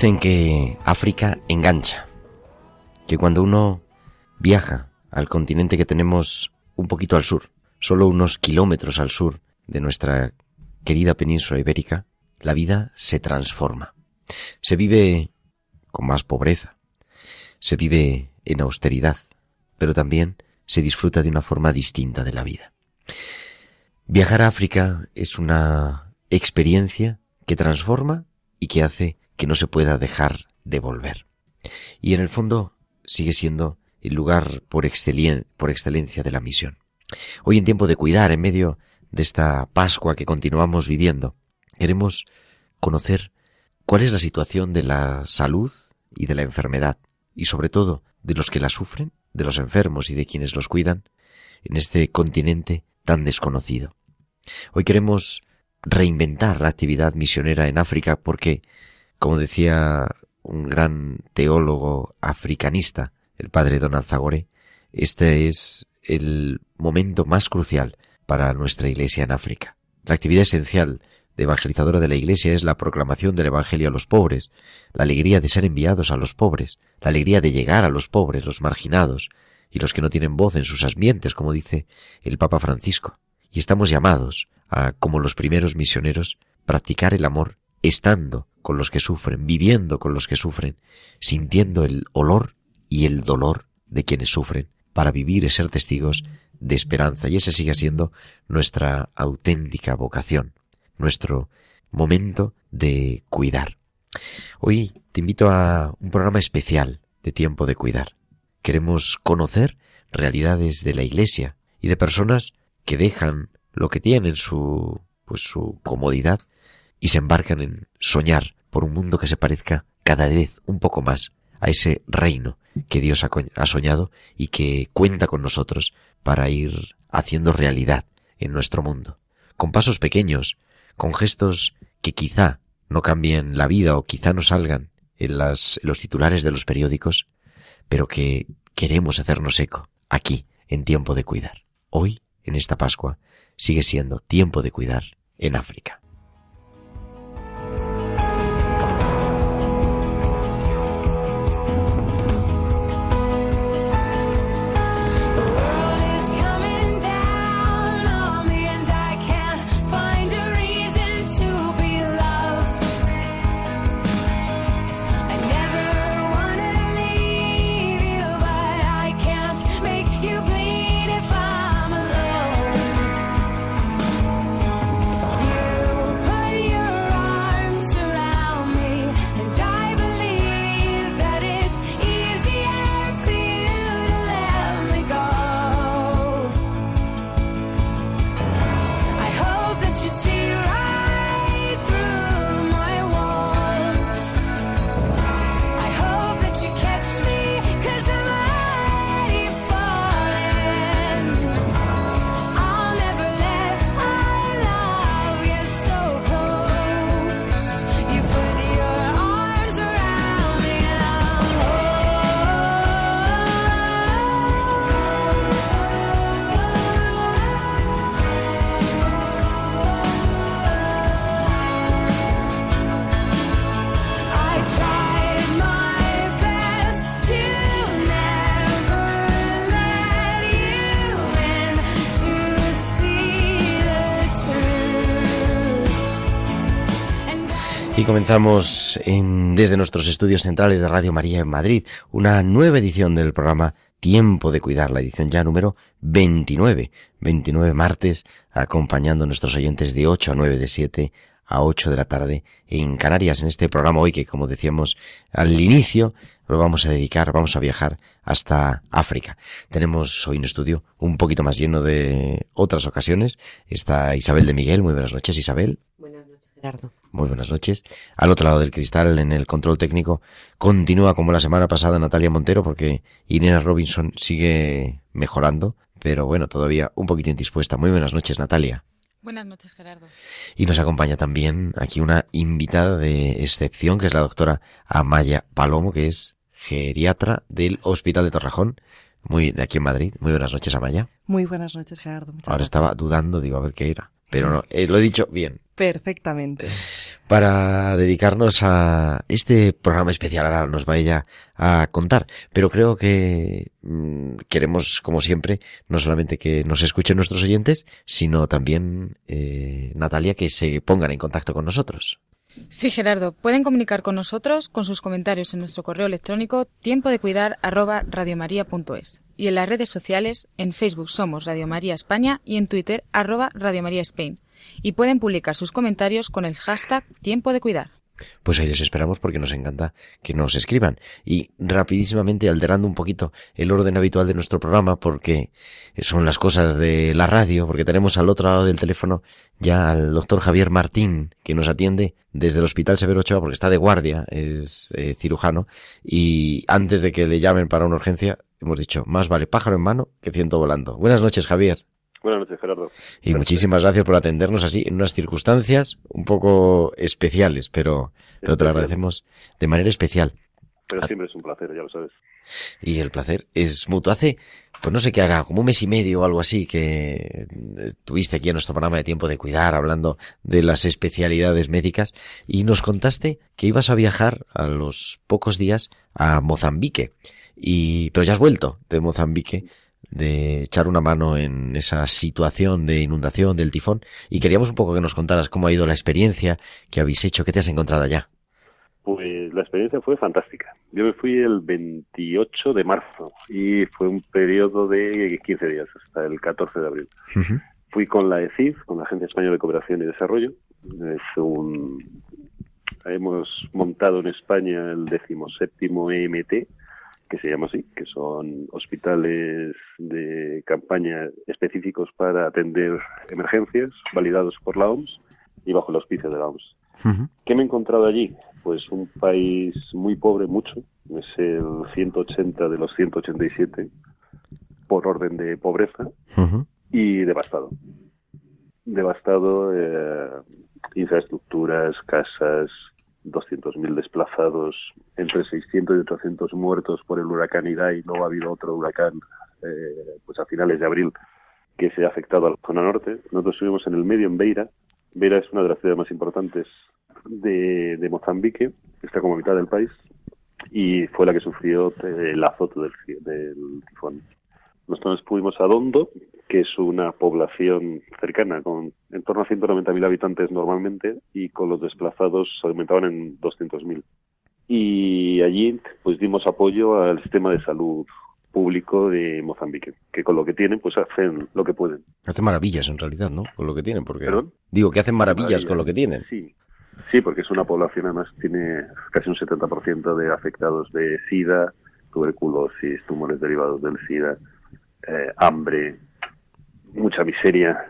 Dicen que África engancha, que cuando uno viaja al continente que tenemos un poquito al sur, solo unos kilómetros al sur de nuestra querida península ibérica, la vida se transforma. Se vive con más pobreza, se vive en austeridad, pero también se disfruta de una forma distinta de la vida. Viajar a África es una experiencia que transforma y que hace que no se pueda dejar de volver. Y en el fondo sigue siendo el lugar por, excelien- por excelencia de la misión. Hoy en tiempo de cuidar, en medio de esta Pascua que continuamos viviendo, queremos conocer cuál es la situación de la salud y de la enfermedad, y sobre todo de los que la sufren, de los enfermos y de quienes los cuidan, en este continente tan desconocido. Hoy queremos reinventar la actividad misionera en África porque, como decía un gran teólogo africanista, el padre Don Alzagore, este es el momento más crucial para nuestra iglesia en África. La actividad esencial de evangelizadora de la iglesia es la proclamación del evangelio a los pobres, la alegría de ser enviados a los pobres, la alegría de llegar a los pobres, los marginados y los que no tienen voz en sus ambientes, como dice el Papa Francisco. Y estamos llamados a, como los primeros misioneros, practicar el amor estando con los que sufren, viviendo con los que sufren, sintiendo el olor y el dolor de quienes sufren, para vivir y ser testigos de esperanza. Y esa sigue siendo nuestra auténtica vocación, nuestro momento de cuidar. Hoy te invito a un programa especial de tiempo de cuidar. Queremos conocer realidades de la iglesia y de personas que dejan lo que tienen su pues su comodidad y se embarcan en soñar por un mundo que se parezca cada vez un poco más a ese reino que Dios ha, soñado y que cuenta con nosotros para ir haciendo realidad en nuestro mundo, con pasos pequeños, con gestos que quizá no cambien la vida o quizá no salgan en, las, en los titulares de los periódicos, pero que queremos hacernos eco aquí, en tiempo de cuidar. Hoy, en esta Pascua, sigue siendo tiempo de cuidar en África. Comenzamos en, desde nuestros estudios centrales de Radio María en Madrid una nueva edición del programa Tiempo de Cuidar, la edición ya número 29. 29 martes, acompañando a nuestros oyentes de 8 a 9, de 7 a 8 de la tarde en Canarias, en este programa hoy que, como decíamos al inicio, lo vamos a dedicar, vamos a viajar hasta África. Tenemos hoy un estudio un poquito más lleno de otras ocasiones. Está Isabel de Miguel. Muy buenas noches, Isabel. Gerardo. Muy buenas noches. Al otro lado del cristal, en el control técnico, continúa como la semana pasada Natalia Montero porque Irene Robinson sigue mejorando, pero bueno, todavía un poquito indispuesta. Muy buenas noches, Natalia. Buenas noches, Gerardo. Y nos acompaña también aquí una invitada de excepción, que es la doctora Amaya Palomo, que es geriatra del Hospital de Torrejón, muy de aquí en Madrid. Muy buenas noches, Amaya. Muy buenas noches, Gerardo. Muchas Ahora gracias. estaba dudando, digo, a ver qué era. Pero no, eh, lo he dicho bien. Perfectamente. Para dedicarnos a este programa especial, ahora nos va ella a contar. Pero creo que mm, queremos, como siempre, no solamente que nos escuchen nuestros oyentes, sino también, eh, Natalia, que se pongan en contacto con nosotros. Sí, Gerardo, pueden comunicar con nosotros con sus comentarios en nuestro correo electrónico tiempo de cuidar arroba radiomaria.es y en las redes sociales, en Facebook somos Radio María España y en Twitter arroba Radio María Spain. Y pueden publicar sus comentarios con el hashtag tiempo de cuidar. Pues ahí les esperamos porque nos encanta que nos escriban. Y rapidísimamente alterando un poquito el orden habitual de nuestro programa porque son las cosas de la radio, porque tenemos al otro lado del teléfono ya al doctor Javier Martín que nos atiende desde el Hospital Severo Ochoa porque está de guardia, es eh, cirujano y antes de que le llamen para una urgencia hemos dicho más vale pájaro en mano que ciento volando. Buenas noches Javier. Buenas noches, Gerardo. Y muchísimas gracias por atendernos así en unas circunstancias un poco especiales, pero, pero te lo agradecemos de manera especial. Pero siempre es un placer, ya lo sabes. Y el placer es mutuo. Hace, pues no sé qué hará, como un mes y medio o algo así, que eh, tuviste aquí en nuestro programa de tiempo de cuidar, hablando de las especialidades médicas, y nos contaste que ibas a viajar a los pocos días a Mozambique. Y, pero ya has vuelto de Mozambique de echar una mano en esa situación de inundación del tifón y queríamos un poco que nos contaras cómo ha ido la experiencia que habéis hecho, qué te has encontrado allá. Pues la experiencia fue fantástica. Yo me fui el 28 de marzo y fue un periodo de 15 días hasta el 14 de abril. Fui con la ECIF, con la Agencia Española de Cooperación y Desarrollo. Es un... Hemos montado en España el decimoséptimo EMT, que se llama así, que son hospitales de campaña específicos para atender emergencias, validados por la OMS y bajo el auspicio de la OMS. ¿Qué me he encontrado allí? Pues un país muy pobre, mucho, es el 180 de los 187 por orden de pobreza y devastado. Devastado, eh, infraestructuras, casas, 200.000 desplazados, entre 600 y 800 muertos por el huracán Idai. Luego ha habido otro huracán eh, pues a finales de abril que se ha afectado a la zona norte. Nosotros estuvimos en el medio, en Beira. Beira es una de las ciudades más importantes de, Mozambique, está como mitad del país, y fue la que sufrió eh, el azote del, del tifón. Nosotros fuimos a Dondo, que es una población cercana, con en torno a 190.000 habitantes normalmente, y con los desplazados se aumentaban en 200.000. Y allí pues dimos apoyo al sistema de salud público de Mozambique, que con lo que tienen pues hacen lo que pueden. Hacen maravillas en realidad, ¿no? Con lo que tienen, porque... ¿Perdón? Digo que hacen maravillas con lo que tienen. Sí, sí, porque es una población además tiene casi un 70% de afectados de SIDA, tuberculosis, tumores derivados del SIDA, eh, hambre, mucha miseria,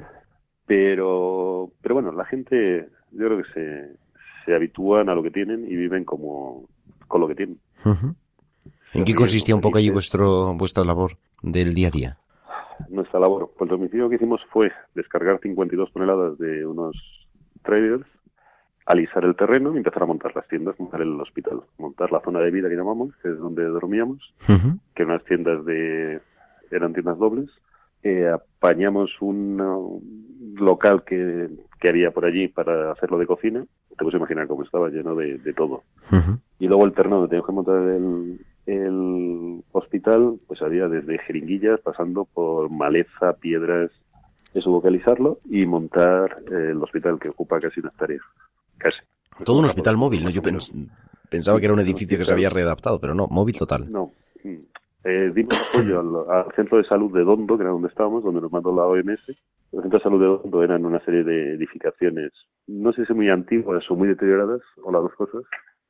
pero pero bueno, la gente yo creo que se, se habitúan a lo que tienen y viven como con lo que tienen. ¿En qué consistía un poco allí vuestro vuestra labor del día a día? Nuestra labor, pues el domicilio que hicimos fue descargar 52 toneladas de unos trailers, alisar el terreno y empezar a montar las tiendas, montar el hospital, montar la zona de vida que llamamos, que es donde dormíamos, que eran unas tiendas de eran tiendas dobles. Eh, apañamos un, uh, local que, que había por allí para hacerlo de cocina. Te puedes imaginar cómo estaba lleno de, de todo. Ujú. Y luego el terreno donde teníamos que montar el, el hospital, pues había desde jeringuillas, pasando por maleza, piedras. Eso alisarlo y montar eh, el hospital que ocupa casi una hectárea. Casi. Todo un hospital móvil, ¿no? Yo pens- pensaba que era un edificio que se había readaptado, pero no, móvil total. No. Eh, dimos apoyo al, centro de salud de Dondo, que era donde estábamos, donde nos mandó la OMS. El centro de salud de Dondo eran una serie de edificaciones, no sé si muy antiguas o muy deterioradas, o las dos cosas,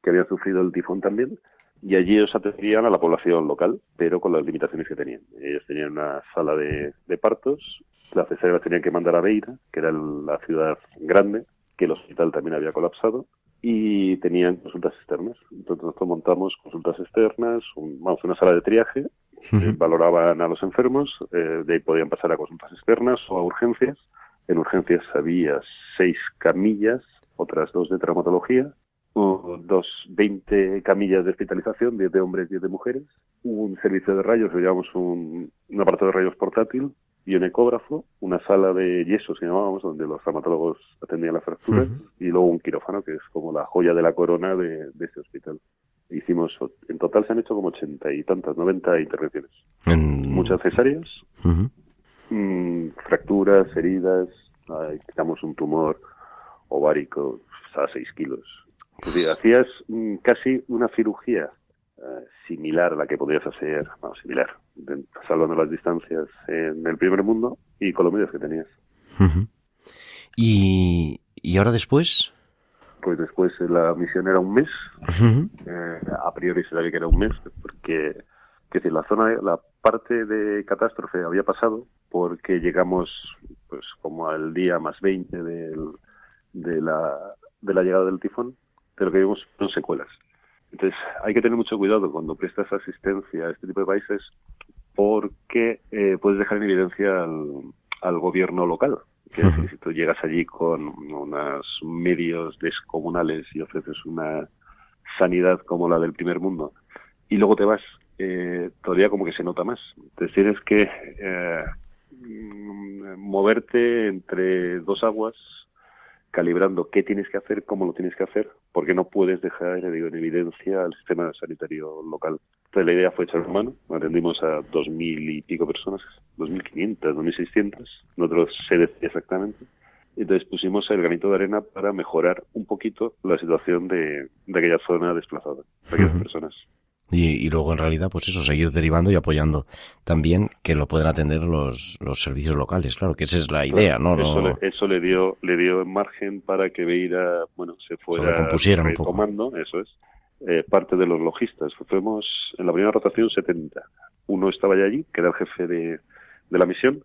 que habían sufrido el tifón también. Y allí ellos atendían a la población local, pero con las limitaciones que tenían. Ellos tenían una sala de, partos, las cesáreas tenían que mandar a Beira, que era la ciudad grande, que el hospital también había colapsado, y tenían consultas externas. Entonces nosotros montamos consultas externas, un- vamos, una sala de triaje, valoraban a los enfermos, eh, de ahí podían pasar a consultas externas o a urgencias. En urgencias había seis camillas, otras dos de traumatología, dos, 20 camillas de hospitalización, 10 de hombres, 10 de mujeres, un servicio de rayos, llevamos un, un aparato de rayos portátil y un ecógrafo, una sala de yesos que llamábamos, donde los traumatólogos atendían las fracturas, y luego un quirófano, que es como la joya de la corona de, de este hospital. Hicimos, en total se han hecho como ochenta y tantas, 90 intervenciones. En- Muchas cesáreas, mm, fracturas, heridas, ay, quitamos un tumor ovárico a 6 kilos. Es decir, hacías mm, casi una cirugía eh, similar a la que podrías hacer, vamos, similar, salvando las distancias en el primer mundo y con los medios que tenías. Y, y ahora después. Pues después eh, la misión era un mes, eh, a priori se sabía que era un mes, porque que decir, la zona, la parte de catástrofe había pasado porque llegamos pues como al día más 20 del, de, la, de la llegada del tifón, pero que vimos son secuelas. Entonces hay que tener mucho cuidado cuando prestas asistencia a este tipo de países porque eh, puedes dejar en evidencia al, al gobierno local. Que si tú llegas allí con unos medios descomunales y ofreces una sanidad como la del primer mundo y luego te vas, eh, todavía como que se nota más. Entonces tienes que eh, mm, moverte entre dos aguas, calibrando qué tienes que hacer, cómo lo tienes que hacer, porque no puedes dejar digo, en evidencia al sistema sanitario local. Entonces la idea fue echar mano, atendimos a dos mil y pico personas, dos mil quinientas, dos mil seiscientas, nosotros se decía exactamente. Entonces pusimos el granito de arena para mejorar un poquito la situación de, de aquella zona desplazada, de aquellas personas. Y, y luego, en realidad, pues eso, seguir derivando y apoyando también que lo puedan atender los, los servicios locales. Claro, que esa es la idea, ¿no? Eso, le, eso le dio le dio margen para que Beira bueno se fuera retomando, eso es, eh, parte de los logistas. Fuimos en la primera rotación 70. Uno estaba ya allí, que era el jefe de, de la misión,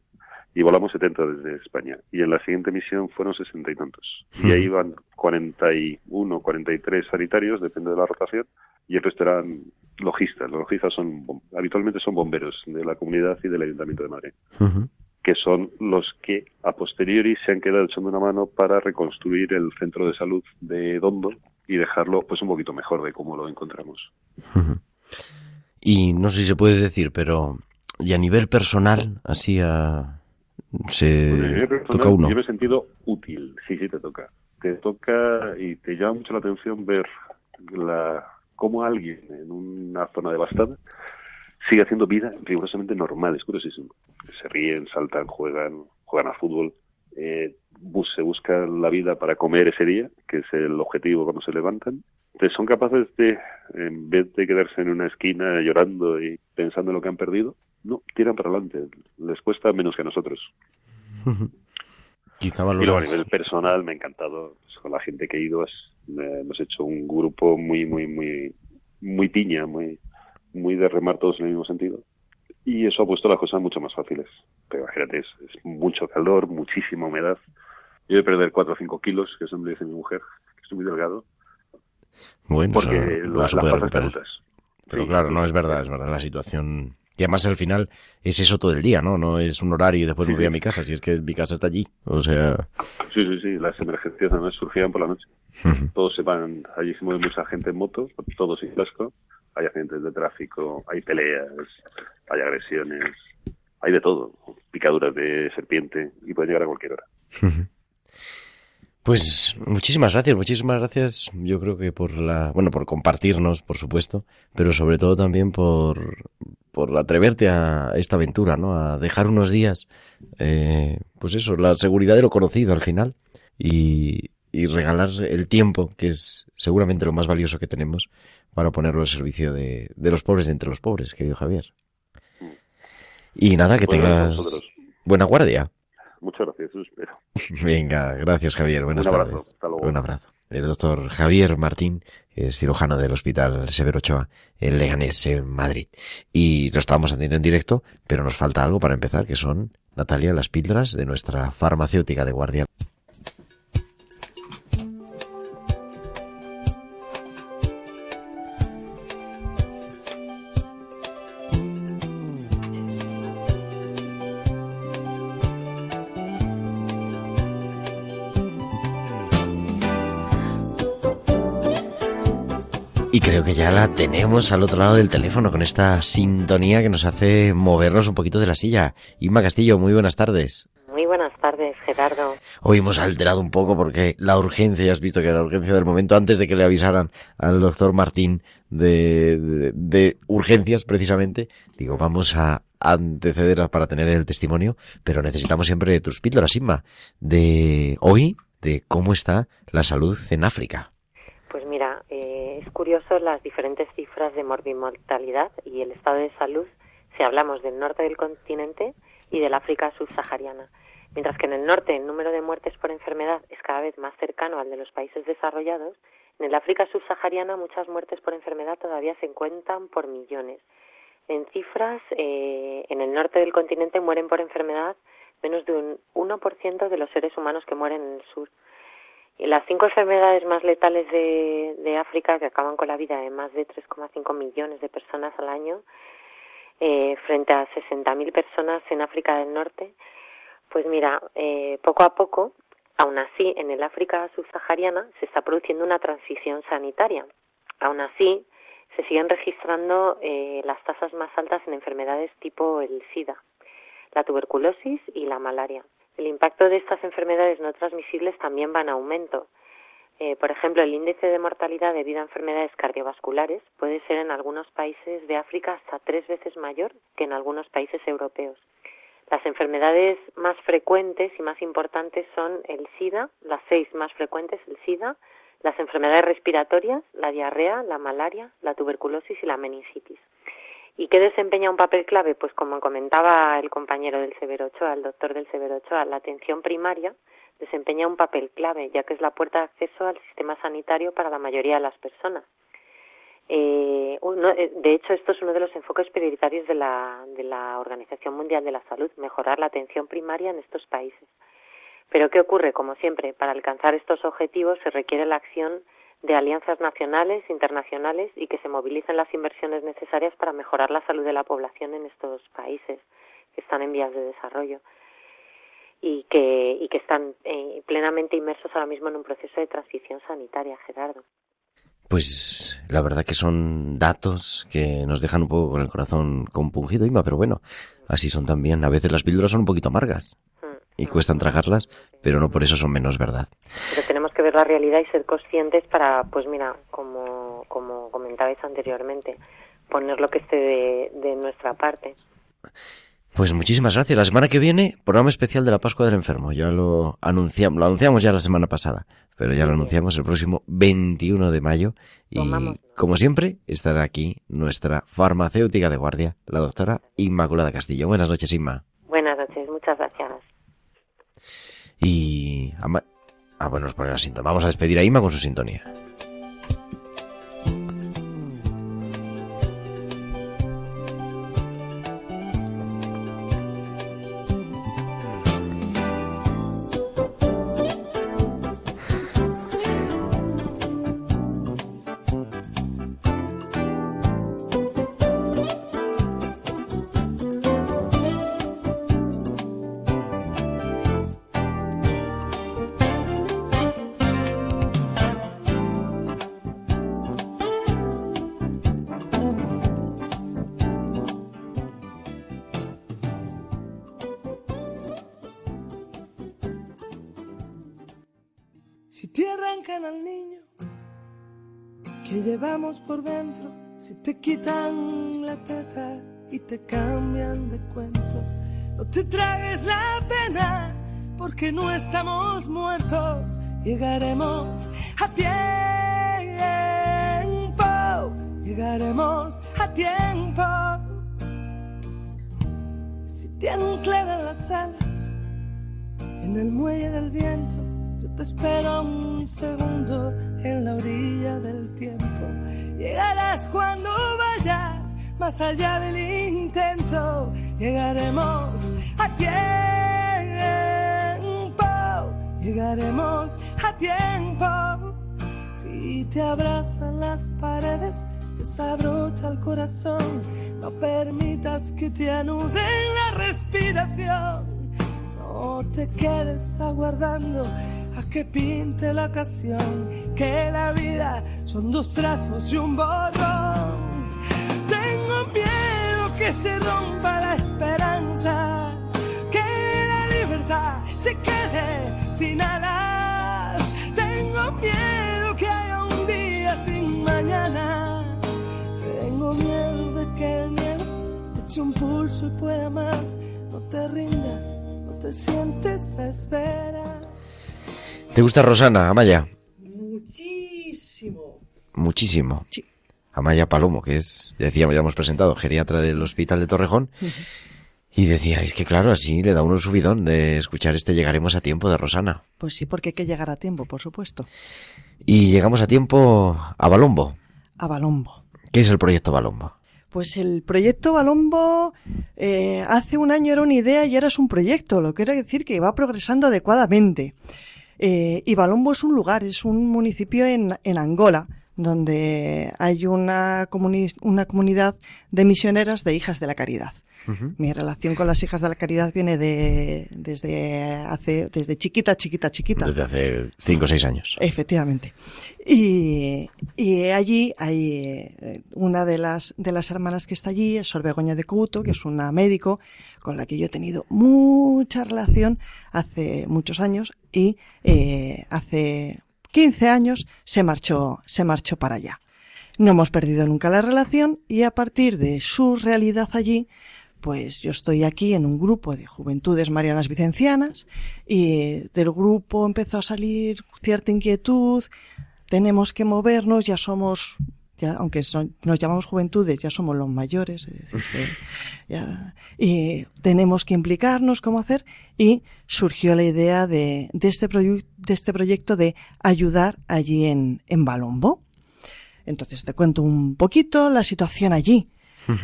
y volamos 70 desde España. Y en la siguiente misión fueron 60 y tantos. Y ahí iban 41, 43 sanitarios, depende de la rotación, y el resto eran logistas. Los logistas son habitualmente son bomberos de la comunidad y del Ayuntamiento de Madrid que son los que a posteriori se han quedado echando una mano para reconstruir el centro de salud de Dondo y dejarlo pues un poquito mejor de cómo lo encontramos. Y no sé si se puede decir, pero y a nivel personal, así a, se Pues, a nivel personal, toca uno. Yo me he sentido útil, sí, sí te toca. Te toca y te llama mucho la atención ver la cómo alguien en una zona devastada sigue haciendo vida rigurosamente normal, es curiosísimo. Se ríen, saltan, juegan, juegan a fútbol, eh, bus- se buscan la vida para comer ese día, que es el objetivo cuando se levantan. Entonces son capaces de, en vez de quedarse en una esquina llorando y pensando en lo que han perdido, no, tiran para adelante. Les cuesta menos que a nosotros. Quizá Y luego a nivel personal me ha encantado pues, con la gente que he ido. es- hemos hecho un grupo muy, muy, muy, muy piña, muy, muy de remar todos en el mismo sentido. Y eso ha puesto las cosas mucho más fáciles. Pero imagínate, es, es mucho calor, muchísima humedad. Yo a perder 4 o 5 kilos, que eso me dice mi mujer, que estoy muy delgado, Bueno, porque lo- las recuperar. canutas. Pero Sí. claro, no es verdad, es verdad la situación. Y además al final es eso todo el día, ¿no? No es un horario y después me voy a mi casa, si es que mi casa está allí. O sea, Sí, sí, sí, las emergencias además surgían por la noche. Todos se van, allí se mueve mucha gente en moto, todos sin casco, hay accidentes de tráfico, hay peleas, hay agresiones, hay de todo, picaduras de serpiente y pueden llegar a cualquier hora. Pues muchísimas gracias, muchísimas gracias. Yo creo que por la, bueno, por compartirnos, por supuesto, pero sobre todo también por, por atreverte a esta aventura, ¿no? A dejar unos días, eh, pues eso, la seguridad de lo conocido al final y, y regalar el tiempo, que es seguramente lo más valioso que tenemos, para ponerlo al servicio de, de los pobres de entre los pobres, querido Javier. Y nada, que tengas buena guardia. Muchas gracias, eso espero. Venga, gracias Javier, buenas Un abrazo, tardes. hasta luego. Un abrazo. El doctor Javier Martín, es cirujano del Hospital Severo Ochoa en Leganés, en Madrid. Y lo estábamos haciendo en directo, pero nos falta algo para empezar, que son, Natalia, las píldoras de nuestra farmacéutica de guardia. Creo que ya la tenemos al otro lado del teléfono con esta sintonía que nos hace movernos un poquito de la silla. Inma Castillo, muy buenas tardes. Muy buenas tardes, Gerardo. Hoy hemos alterado un poco porque la urgencia, ya has visto que era la urgencia del momento, antes de que le avisaran al doctor Martín de, de, de urgencias precisamente, digo, vamos a anteceder para tener el testimonio, pero necesitamos siempre tus píldoras, Inma, de hoy, de cómo está la salud en África. Es curioso las diferentes cifras de morbimortalidad y el estado de salud si hablamos del norte del continente y del África subsahariana. Mientras que en el norte el número de muertes por enfermedad es cada vez más cercano al de los países desarrollados, en el África subsahariana muchas muertes por enfermedad todavía se cuentan por millones. En cifras, eh, en el norte del continente mueren por enfermedad menos de un 1% de los seres humanos que mueren en el sur. Las cinco enfermedades más letales de, de África, que acaban con la vida de más de 3,5 millones de personas al año, eh, frente a 60.000 personas en África del Norte, pues mira, eh, poco a poco, aún así, en el África subsahariana se está produciendo una transición sanitaria. Aún así, se siguen registrando eh, las tasas más altas en enfermedades tipo el SIDA, la tuberculosis y la malaria. El impacto de estas enfermedades no transmisibles también va en aumento. Eh, por ejemplo, el índice de mortalidad debido a enfermedades cardiovasculares puede ser en algunos países de África hasta tres veces mayor que en algunos países europeos. Las enfermedades más frecuentes y más importantes son el SIDA, las seis más frecuentes, el SIDA, las enfermedades respiratorias, la diarrea, la malaria, la tuberculosis y la meningitis. ¿Y qué desempeña un papel clave? Pues como comentaba el compañero del Severo Ochoa, el doctor del Severo Ochoa, la atención primaria desempeña un papel clave, ya que es la puerta de acceso al sistema sanitario para la mayoría de las personas. Eh, uno, de hecho, esto es uno de los enfoques prioritarios de la, de la Organización Mundial de la Salud, mejorar la atención primaria en estos países. Pero ¿qué ocurre? Como siempre, para alcanzar estos objetivos se requiere la acción de alianzas nacionales, internacionales y que se movilicen las inversiones necesarias para mejorar la salud de la población en estos países que están en vías de desarrollo y que, y que están eh, plenamente inmersos ahora mismo en un proceso de transición sanitaria, Gerardo. Pues la verdad que son datos que nos dejan un poco con el corazón compungido, Ima, pero bueno, así son también. A veces las píldoras son un poquito amargas y cuestan tragarlas, pero no por eso son menos verdad. Pero tenemos que ver la realidad y ser conscientes para, pues mira, como, como comentabais anteriormente, poner lo que esté de, de nuestra parte. Pues muchísimas gracias. La semana que viene, programa especial de la Pascua del Enfermo. Ya lo anunciamos, lo anunciamos ya la semana pasada, pero ya lo anunciamos el próximo 21 de mayo. Y como siempre, estará aquí nuestra farmacéutica de guardia, la doctora Inmaculada Castillo. Buenas noches, Inma. Buenas noches, muchas gracias. Y... Ah, bueno, nos pone la sintonía. Vamos a despedir a Inma con su sintonía. Porque no estamos muertos llegaremos a tiempo, llegaremos a tiempo. Si te anclan las alas en el muelle del viento, yo te espero un segundo en la orilla del tiempo. Llegarás cuando vayas más allá del intento, llegaremos a tiempo, llegaremos a tiempo. Si te abrazan las paredes, desabrocha el corazón, no permitas que te anuden la respiración. No te quedes aguardando a que pinte la ocasión, que la vida son dos trazos y un borrón. Tengo miedo que se rompa la esperanza, que la libertad se quede sin alas. Tengo miedo que haya un día sin mañana. Tengo miedo de que el miedo te eche un pulso y pueda más. No te rindas, no te sientes a esperar. ¿Te gusta Rosana, Amaya? Muchísimo. Muchísimo. Sí. Amaya Palomo, que es, decíamos, ya hemos presentado, geriatra del Hospital de Torrejón. Y decía, es que claro, así le da uno un subidón de escuchar este Llegaremos a tiempo de Rosana. Pues sí, porque hay que llegar a tiempo, por supuesto. Y llegamos a tiempo a Balombo. A Balombo. ¿Qué es el proyecto Balombo? Pues el proyecto Balombo eh, hace un año era una idea y ahora es un proyecto, lo que quiere decir que va progresando adecuadamente. Eh, y Balombo es un lugar, es un municipio en, en Angola, donde hay una, comuni- una comunidad de misioneras de hijas de la caridad. Mi relación con las hijas de la caridad viene de, desde hace, desde chiquita, chiquita, chiquita. Desde hace cinco o seis años. Efectivamente. Y, y allí hay eh, una de las, de las hermanas que está allí, es Sor Begoña de Couto, que es una médico con la que yo he tenido mucha relación hace muchos años y eh, hace 15 años se marchó, se marchó para allá. No hemos perdido nunca la relación y a partir de su realidad allí, pues yo estoy aquí en un grupo de juventudes marianas vicencianas y del grupo empezó a salir cierta inquietud, tenemos que movernos, ya somos, ya, aunque son- nos llamamos juventudes, ya somos los mayores, es decir, que ya- y tenemos que implicarnos, cómo hacer, y surgió la idea de, de, este, de este proyecto de ayudar allí en, en Balombo. Entonces te cuento un poquito la situación allí.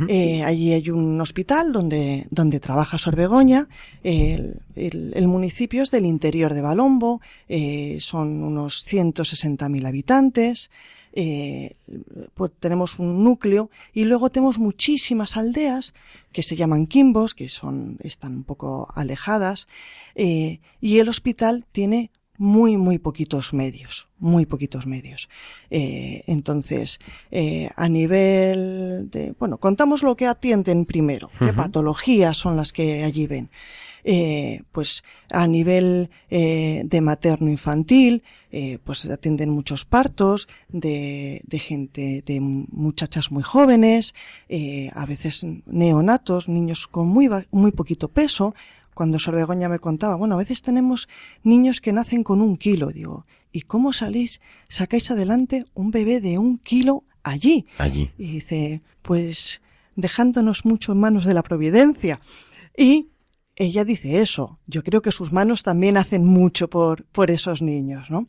Eh, allí hay un hospital donde, donde trabaja Sor Begoña. El, el- el municipio es del interior de Balombo. eh, son unos 160.000 habitantes. Eh, pues tenemos un núcleo y luego tenemos muchísimas aldeas que se llaman quimbos, que son, están un poco alejadas, eh, y el hospital tiene muy, muy poquitos medios, muy poquitos medios. Eh, entonces, eh, a nivel de, bueno, contamos lo que atienden primero, qué patologías son las que allí ven. Eh, pues a nivel eh, de materno infantil, eh, pues atienden muchos partos de, de gente, de muchachas muy jóvenes, eh, a veces neonatos, niños con muy, muy poquito peso. Cuando Sor Begoña me contaba, bueno, a veces tenemos niños que nacen con un kilo, digo, ¿y cómo salís, sacáis adelante un bebé de un kilo allí? Allí. Y dice, pues dejándonos mucho en manos de la providencia. Y ella dice eso. Yo creo que sus manos también hacen mucho por, por esos niños, ¿no?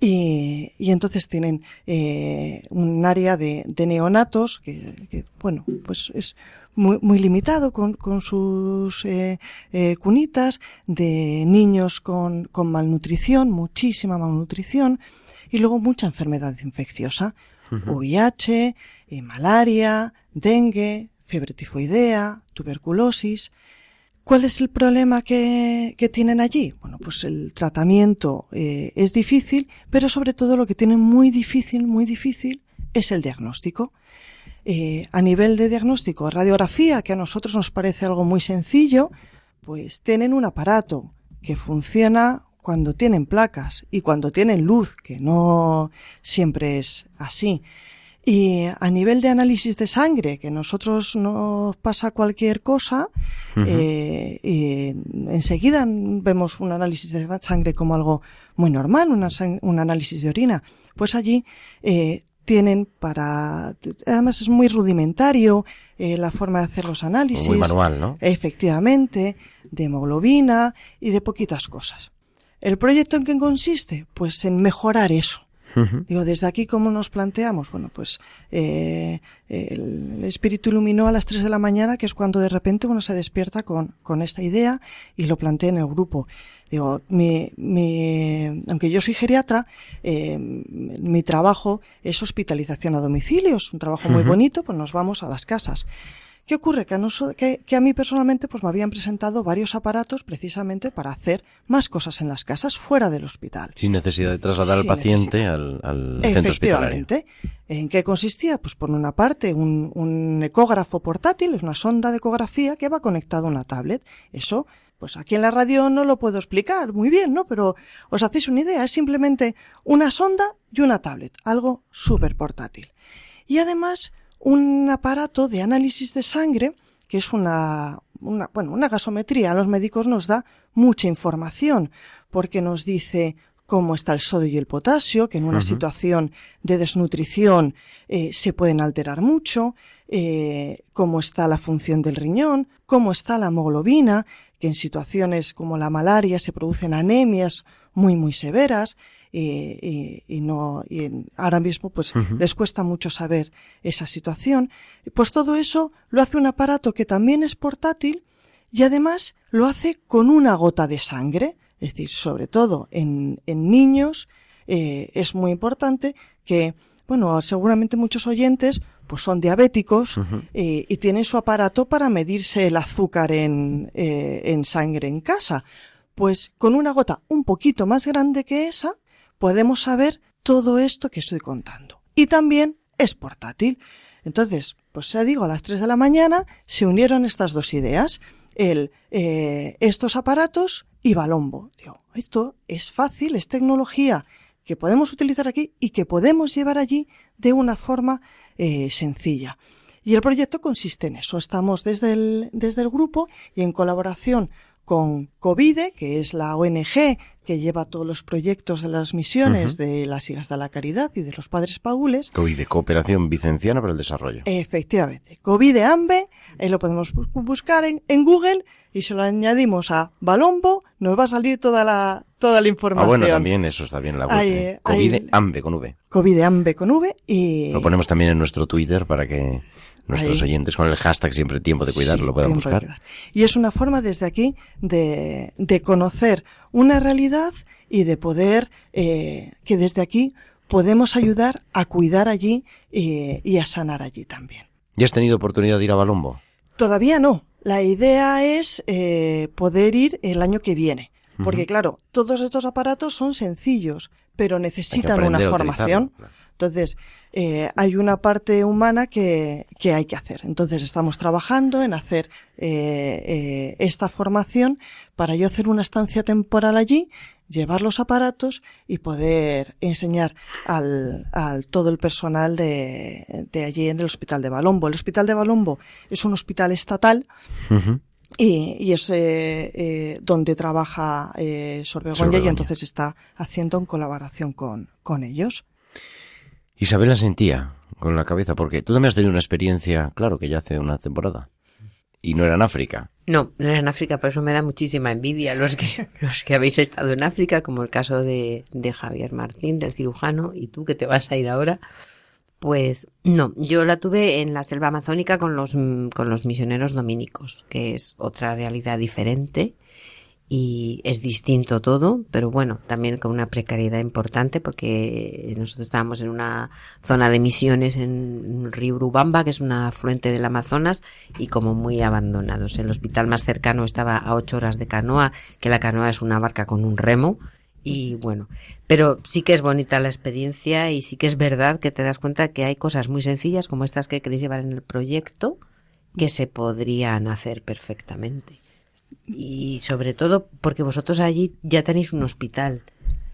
Y, y entonces tienen eh, un área de, de neonatos que, que, bueno, pues es muy, muy limitado con, con sus eh, eh, cunitas, de niños con, con malnutrición, muchísima malnutrición, y luego mucha enfermedad infecciosa, VIH, eh, malaria, dengue, fiebre tifoidea, tuberculosis. ¿Cuál es el problema que, que tienen allí? Bueno, pues el tratamiento eh, es difícil, pero sobre todo lo que tienen muy difícil, muy difícil, es el diagnóstico. Eh, a nivel de diagnóstico, radiografía, que a nosotros nos parece algo muy sencillo, pues tienen un aparato que funciona cuando tienen placas y cuando tienen luz, que no siempre es así. Y a nivel de análisis de sangre, que nosotros nos pasa cualquier cosa, eh, y enseguida vemos un análisis de sangre como algo muy normal, un análisis de orina. Pues allí eh, tienen para, además es muy rudimentario eh, la forma de hacer los análisis. Muy manual, ¿no? Efectivamente, de hemoglobina y de poquitas cosas. ¿El proyecto en qué consiste? Pues en mejorar eso. Digo, desde aquí, ¿cómo nos planteamos? Bueno, pues eh, el espíritu iluminó a las 3 de la mañana, que es cuando de repente uno se despierta con, con esta idea y lo plantea en el grupo. Digo, mi, mi, aunque yo soy geriatra, eh, mi trabajo es hospitalización a domicilio, es un trabajo muy bonito, pues nos vamos a las casas. ¿Qué ocurre? Que a, que, que a, mí personalmente pues me habían presentado varios aparatos precisamente para hacer más cosas en las casas fuera del hospital. Sin necesidad de trasladar al paciente al, al centro hospitalario. ¿En qué consistía? Pues por una parte un, un ecógrafo portátil, es una sonda de ecografía que va conectado a una tablet. Eso pues aquí en la radio no lo puedo explicar muy bien, ¿no? Pero os hacéis una idea, es simplemente una sonda y una tablet, algo súper portátil. Y además un aparato de análisis de sangre, que es una, una, bueno, una gasometría. A los médicos nos da mucha información, porque nos dice cómo está el sodio y el potasio, que en una situación de desnutrición eh, se pueden alterar mucho, eh, cómo está la función del riñón, cómo está la hemoglobina, que en situaciones como la malaria se producen anemias muy muy severas, y, y, no y ahora mismo pues les cuesta mucho saber esa situación. Pues todo eso lo hace un aparato que también es portátil y además lo hace con una gota de sangre. Es decir sobre todo en, en niños eh, es muy importante que bueno seguramente muchos oyentes pues son diabéticos eh, y tienen su aparato para medirse el azúcar en, eh, en sangre en casa. Pues con una gota un poquito más grande que esa podemos saber todo esto que estoy contando. Y también es portátil. Entonces, pues ya digo, a las 3 de la mañana se unieron estas dos ideas, el, eh, estos aparatos y Balombo. Digo, esto es fácil, es tecnología que podemos utilizar aquí y que podemos llevar allí de una forma eh, sencilla. Y el proyecto consiste en eso. Estamos desde el, desde el grupo y en colaboración con COVIDE, que es la ONG que lleva todos los proyectos de las misiones de las Hijas de la Caridad y de los Padres Paules. COVIDE, Cooperación Vicenciana para el Desarrollo. Efectivamente. COVIDE AMBE, lo podemos buscar en, en, Google y si lo añadimos a Balombo, nos va a salir toda la, toda la información. Ah, bueno, también eso está bien la web. ¿eh? COVIDE AMBE con V. COVIDE AMBE con V y... Lo ponemos también en nuestro Twitter para que nuestros oyentes con el hashtag siempre tiempo de cuidar lo puedan buscar. Y es una forma desde aquí de, de conocer una realidad y de poder eh, que desde aquí podemos ayudar a cuidar allí eh, y a sanar allí también. ¿Ya has tenido oportunidad de ir a Balombo? Todavía no. La idea es eh, poder ir el año que viene. Porque claro, todos estos aparatos son sencillos, pero necesitan una formación. Entonces, eh, hay una parte humana que, que, hay que hacer. Entonces, estamos trabajando en hacer eh, eh, esta formación para yo hacer una estancia temporal allí, llevar los aparatos y poder enseñar al, al todo el personal de, de, allí en el Hospital de Balombo. El Hospital de Balombo es un hospital estatal. Y, y, es eh, eh, donde trabaja eh, Sorbegoña y entonces está haciendo en colaboración con, con ellos. Isabela sentía con la cabeza, porque tú también has tenido una experiencia, claro, que ya hace una temporada. Y no era en África. No, no era en África, por eso me da muchísima envidia los que, los que habéis estado en África, como el caso de, de Javier Martín, del cirujano, y tú que te vas a ir ahora. Pues no, yo la tuve en la selva amazónica con los, con los misioneros dominicos, que es otra realidad diferente y es distinto todo, pero bueno, también con una precariedad importante porque nosotros estábamos en una zona de misiones en río Urubamba, que es una afluente del Amazonas, y como muy abandonados. El hospital más cercano estaba a ocho horas de canoa, que la canoa es una barca con un remo, y bueno, pero sí que es bonita la experiencia y sí que es verdad que te das cuenta que hay cosas muy sencillas como estas que queréis llevar en el proyecto que se podrían hacer perfectamente y sobre todo porque vosotros allí ya tenéis un hospital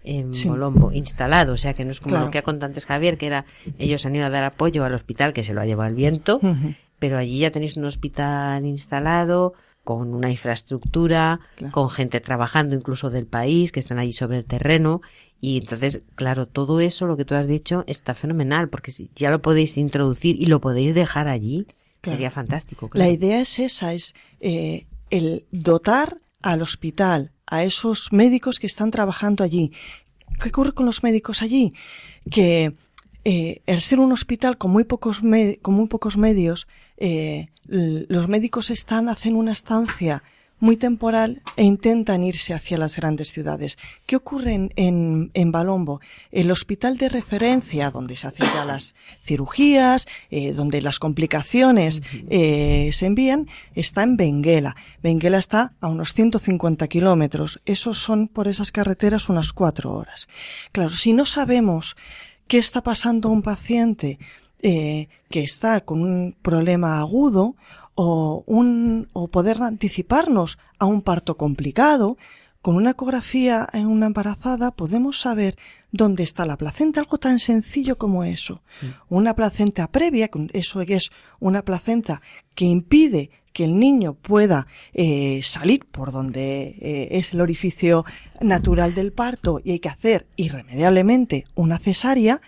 en Sí. Bolombo, instalado, o sea que no es como Claro. lo que ha contado antes Javier, que era ellos han ido a dar apoyo al hospital que se lo ha llevado el viento, pero allí ya tenéis un hospital instalado con una infraestructura, Claro. con gente trabajando incluso del país, que están allí sobre el terreno. Y entonces, claro, todo eso, lo que tú has dicho, está fenomenal, porque si ya lo podéis introducir y lo podéis dejar allí, Claro. sería fantástico. La idea es esa, es eh, el dotar al hospital, a esos médicos que están trabajando allí. ¿Qué ocurre con los médicos allí? Que eh, el ser un hospital con muy pocos, con muy pocos medios, eh, los médicos están, hacen una estancia muy temporal e intentan irse hacia las grandes ciudades. ¿Qué ocurre en, en, en Balombo? El hospital de referencia, donde se hacen ya las cirugías, eh, donde las complicaciones eh, se envían, está en Benguela. Benguela está a unos 150 kilómetros. Esos son por esas carreteras unas cuatro horas. Claro, si no sabemos qué está pasando a un paciente eh, que está con un problema agudo o, un, o poder anticiparnos a un parto complicado, con una ecografía en una embarazada podemos saber dónde está la placenta, algo tan sencillo como eso. Una placenta previa, eso es una placenta que impide que el niño pueda eh, salir por donde eh, es el orificio natural del parto y hay que hacer irremediablemente una cesárea,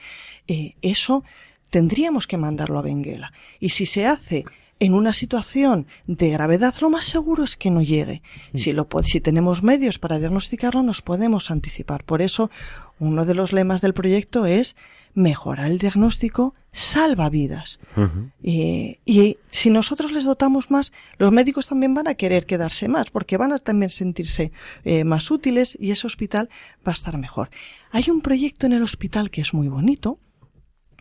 eh, eso tendríamos que mandarlo a Benguela. Y si se hace en una situación de gravedad, lo más seguro es que no llegue. Si, lo, si tenemos medios para diagnosticarlo, nos podemos anticipar. Por eso, uno de los lemas del proyecto es mejorar el diagnóstico salva vidas. Y si nosotros les dotamos más, los médicos también van a querer quedarse más, porque van a también sentirse eh, más útiles y ese hospital va a estar mejor. Hay un proyecto en el hospital que es muy bonito,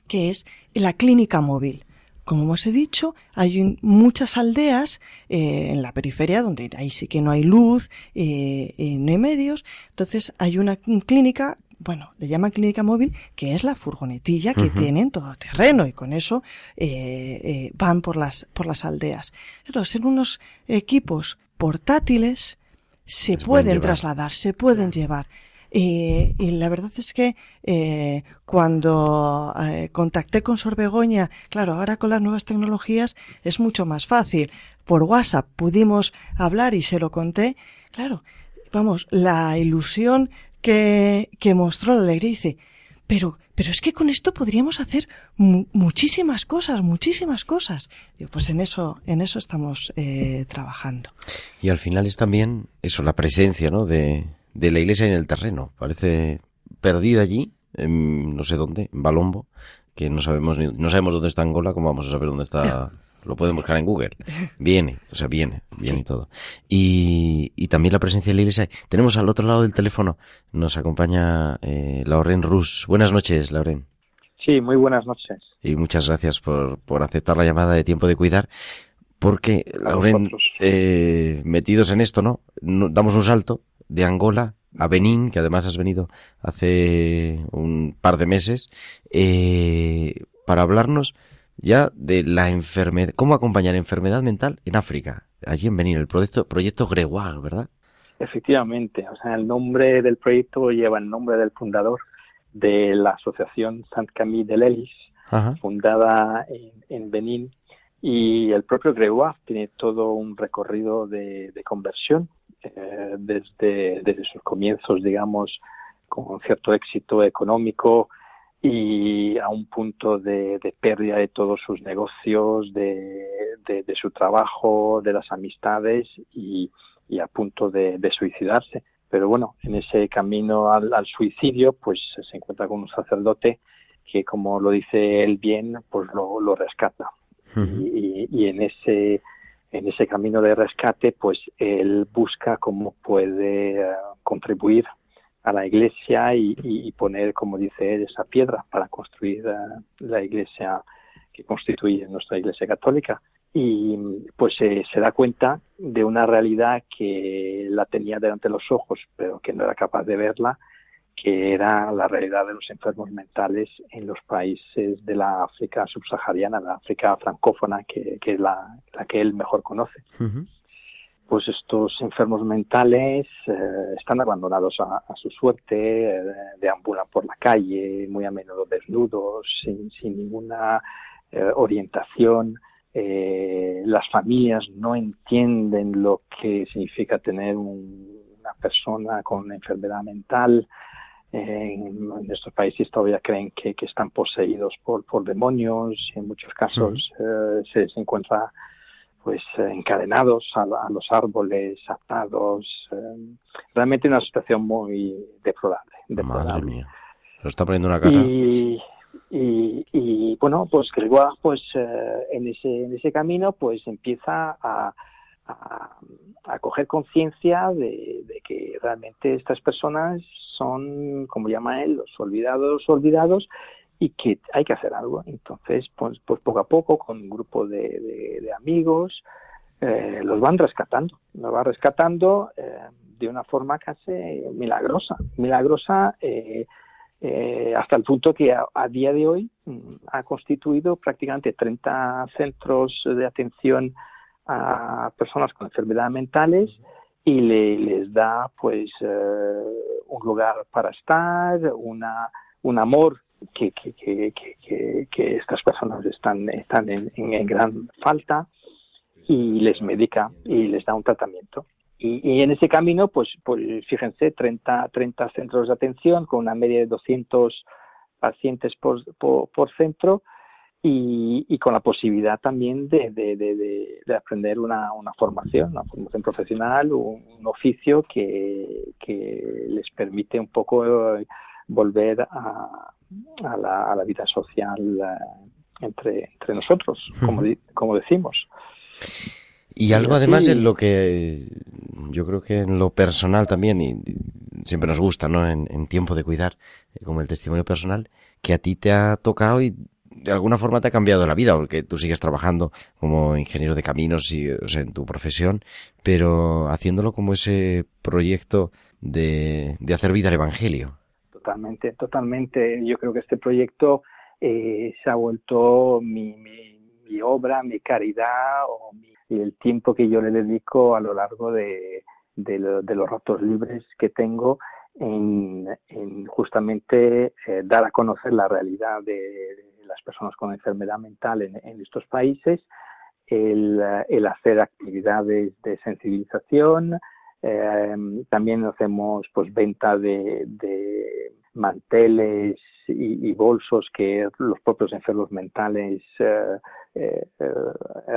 que es la clínica móvil. Como os he dicho, hay muchas aldeas eh, en la periferia donde ahí sí que no hay luz, eh, eh, no hay medios. Entonces hay una clínica, bueno, le llaman clínica móvil, que es la furgonetilla que tienen todo terreno y con eso eh, eh, van por las, por las aldeas. Pero ser unos equipos portátiles se pueden trasladar, se pueden llevar. Y, y la verdad es que eh, cuando eh, contacté con Sor Begoña, claro, ahora con las nuevas tecnologías es mucho más fácil. Por WhatsApp pudimos hablar y se lo conté. Claro, vamos, la ilusión que, que mostró la alegría dice, pero, pero es que con esto podríamos hacer mu- muchísimas cosas, muchísimas cosas. Digo, pues en eso, en eso estamos eh, trabajando. Y al final es también eso, la presencia, ¿no? De, de la iglesia en el terreno. Parece perdida allí, en no sé dónde, en Balombo, que no sabemos ni, no sabemos dónde está Angola, ¿cómo vamos a saber dónde está? Lo pueden buscar en Google. Viene, o sea, viene, viene y todo. Y, y también la presencia de la iglesia. Tenemos al otro lado del teléfono, nos acompaña eh, Lauren Rus. Buenas noches, Lauren. Sí, muy buenas noches. Y muchas gracias por, por aceptar la llamada de tiempo de cuidar. Porque, Lauren, vosotros. eh, metidos en esto, ¿no? No- Damos un salto de Angola a Benín, que además has venido hace un par de meses, eh, para hablarnos ya de la enfermedad, cómo acompañar enfermedad mental en África, allí en Benín, el proyecto, proyecto Gregoire, ¿verdad? Efectivamente, o sea, el nombre del proyecto lleva el nombre del fundador de la asociación Saint Camille de l'Elis, fundada en, en Benín, y el propio Gregoire tiene todo un recorrido de, conversión eh, desde, sus comienzos, digamos, con cierto éxito económico y a un punto de, pérdida de todos sus negocios, de, de- su trabajo, de las amistades y, y a punto de, de suicidarse. Pero bueno, en ese camino al, al suicidio, pues se encuentra con un sacerdote que, como lo dice él bien, pues lo, lo rescata. Y, en ese en ese camino de rescate, pues él busca cómo puede eh, contribuir a la iglesia y poner, como dice él, esa piedra para construir eh, la iglesia que constituye nuestra iglesia católica. Y pues eh, se da cuenta de una realidad que la tenía delante de los ojos, pero que no era capaz de verla, que era la realidad de los enfermos mentales en los países de la África subsahariana, la África francófona, que, que es la, la que él mejor conoce. Ujú. pues estos enfermos mentales eh, están abandonados a, su suerte, eh, deambulan por la calle, muy a menudo desnudos, sin, ninguna eh, orientación. las familias no entienden lo que significa tener una persona con enfermedad mental. En, estos países todavía creen que, están poseídos por, por demonios y en muchos casos se, se encuentra pues encadenados a, los árboles, atados. Eh, realmente una situación muy deplorable. Madre mía. Lo está poniendo una cara. Y, y, bueno, pues Gregoire, pues eh, en, ese, en ese camino, pues empieza a, a, coger conciencia de, que realmente estas personas son, como llama él, los olvidados, olvidados, y que hay que hacer algo. Entonces, pues, pues poco a poco, con un grupo de, amigos, eh, los van rescatando, los van rescatando eh, de una forma casi milagrosa, milagrosa eh, hasta el punto que a, día de hoy mm, ha constituido prácticamente 30 centros de atención a personas con enfermedades mentales y le, les da pues un lugar para estar, una, un amor que, que, que, que, estas personas están, están en, en, gran falta y les medica y les da un tratamiento. Y, y, en ese camino, pues, pues fíjense, 30, 30 centros de atención con una media de 200 pacientes por, por, centro y, y, con la posibilidad también de, de, de, de aprender una, una, formación, una formación profesional, un, un oficio que, que, les permite un poco eh, volver a, a la, a la vida social eh, entre, entre nosotros, como, como decimos. Y algo además en lo que yo creo que en lo personal también, y siempre nos gusta, ¿no? En, en, tiempo de cuidar, eh, como el testimonio personal, que a ti te ha tocado y de alguna forma te ha cambiado la vida, porque tú sigues trabajando como ingeniero de caminos y, o sea, en tu profesión, pero haciéndolo como ese proyecto de, de hacer vida al Evangelio totalmente, totalmente. Yo creo que este proyecto eh, se ha vuelto mi, mi, obra, mi caridad o el tiempo que yo le dedico a lo largo de, de, los ratos libres que tengo en, justamente eh, dar a conocer la realidad de, las personas con enfermedad mental en, estos países, el, hacer actividades de sensibilización, eh, también hacemos pues venta de, manteles y, bolsos que los propios enfermos mentales eh, eh,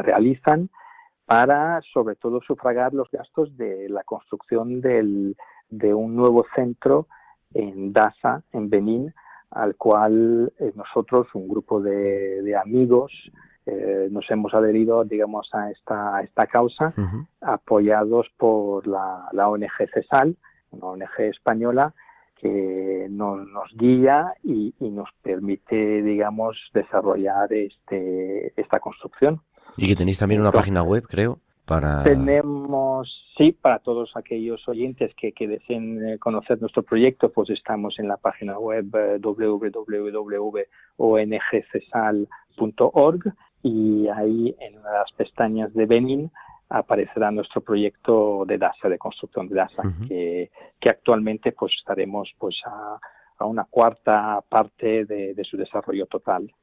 realizan para sobre todo sufragar los gastos de la construcción del, de un nuevo centro en Dasa, en Benín, al cual nosotros, un grupo de amigos, eh, nos hemos adherido, digamos, a esta, a esta causa, apoyados por la, la, ONG CESAL, una ONG española que nos, nos guía y, y, nos permite, digamos, desarrollar este, esta construcción. Y que tenéis también una página web, creo. Para... Tenemos, sí, para todos aquellos oyentes que, que deseen eh, conocer nuestro proyecto, pues estamos en la página web eh, www.ongcesal.org y ahí en una de las pestañas de Benin aparecerá nuestro proyecto de DASA, de construcción de DASA, que, que, actualmente pues estaremos pues a, a una cuarta parte de, de, su desarrollo total.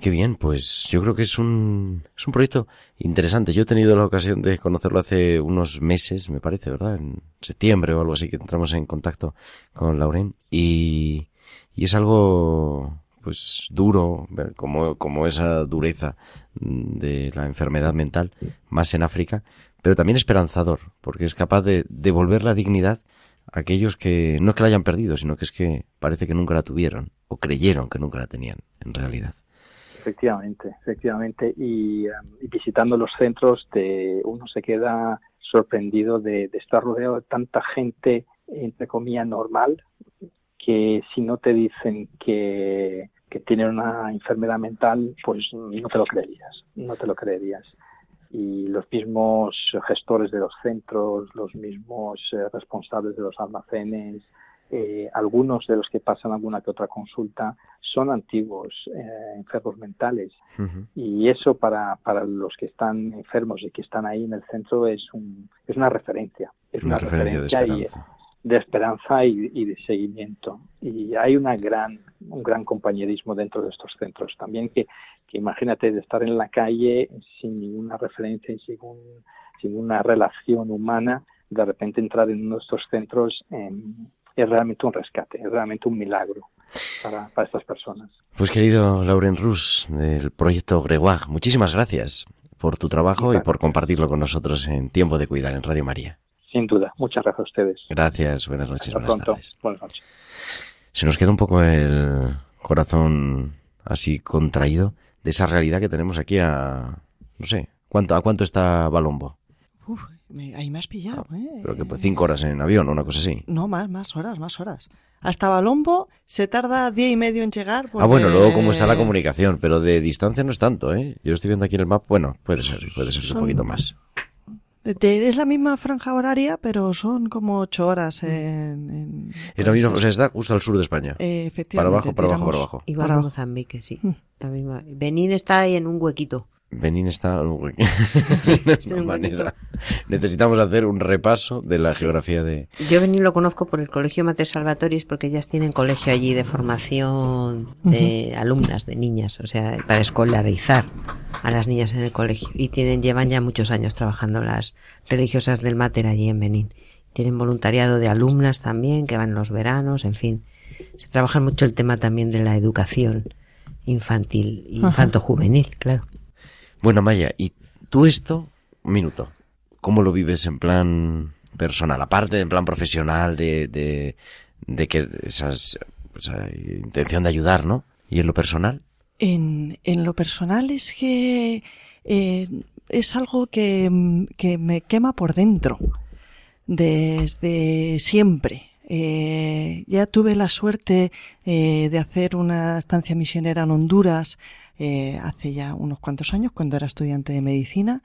Qué bien, pues yo creo que es un, es un proyecto interesante. Yo he tenido la ocasión de conocerlo hace unos meses, me parece, ¿verdad? En septiembre o algo así que entramos en contacto con Lauren y, y es algo pues duro, como, como esa dureza de la enfermedad mental, más en África, pero también esperanzador, porque es capaz de devolver la dignidad a aquellos que no es que la hayan perdido, sino que es que parece que nunca la tuvieron, o creyeron que nunca la tenían, en realidad. Efectivamente, efectivamente, y, um, visitando los centros de, uno se queda sorprendido de, estar rodeado de tanta gente, entre comillas, normal, que si no te dicen que, que tienen una enfermedad mental, pues no te lo creerías, no te lo creerías. Y los mismos gestores de los centros, los mismos eh, responsables de los almacenes, eh, algunos de los que pasan alguna que otra consulta son antiguos eh, enfermos mentales y eso para, para los que están enfermos y que están ahí en el centro es, un, es una referencia. Es una, referencia, de esperanza, y, de, esperanza y, de seguimiento. Y hay una gran, un gran compañerismo dentro de estos centros. También que, que imagínate de estar en la calle sin ninguna referencia y sin, sin una relación humana, de repente entrar en uno de estos centros es realmente un rescate, es realmente un milagro para, para estas personas. Pues querido Lauren Rus del proyecto Gregoire, muchísimas gracias por tu trabajo y por compartirlo con nosotros en Tiempo de Cuidar en Radio María. Sin duda, muchas gracias a ustedes. Gracias, buenas noches, buenas tardes. Se nos queda un poco el corazón así contraído de esa realidad que tenemos aquí a, no sé, ¿cuánto, ¿a cuánto está Balombo? Uf, ahí me has pillado, ah, ¿eh? Pero que pues cinco horas en avión o una cosa así. No, más, más horas, más horas. Hasta Balombo se tarda día y medio en llegar. Ah, bueno, luego cómo está la comunicación, pero de distancia no es tanto, ¿eh? Yo estoy viendo aquí en el mapa, bueno, puede ser, puede ser un poquito más. es la misma franja horaria, pero son como ocho horas en... es la misma, o sea, está justo al sur de España. Eh, efectivamente. Para abajo, para abajo, para abajo. Igual para Mozambique, sí. Mm. La misma. Benín está ahí en un huequito. Benín está manera. Necesitamos hacer un repaso de la geografía de. Yo Benín lo conozco por el Colegio Mater Salvatoris porque ellas tienen colegio allí de formación de alumnas, de niñas, o sea, para escolarizar a las niñas en el colegio. Y tienen, llevan ya muchos años trabajando las religiosas del Mater allí en Benín. Tienen voluntariado de alumnas también que van en los veranos, en fin. Se trabaja mucho el tema también de la educación infantil, infanto-juvenil, claro. Bueno, Maya, ¿y tú esto, un minuto, cómo lo vives en plan personal? Aparte en plan profesional, de, de, que esa intención de ayudar, ¿no? ¿Y en lo personal? En, en lo personal es que eh, es algo que, que, me quema por dentro desde siempre. Eh, ya tuve la suerte eh, de hacer una estancia misionera en Honduras eh, hace ya unos cuantos años, cuando era estudiante de medicina,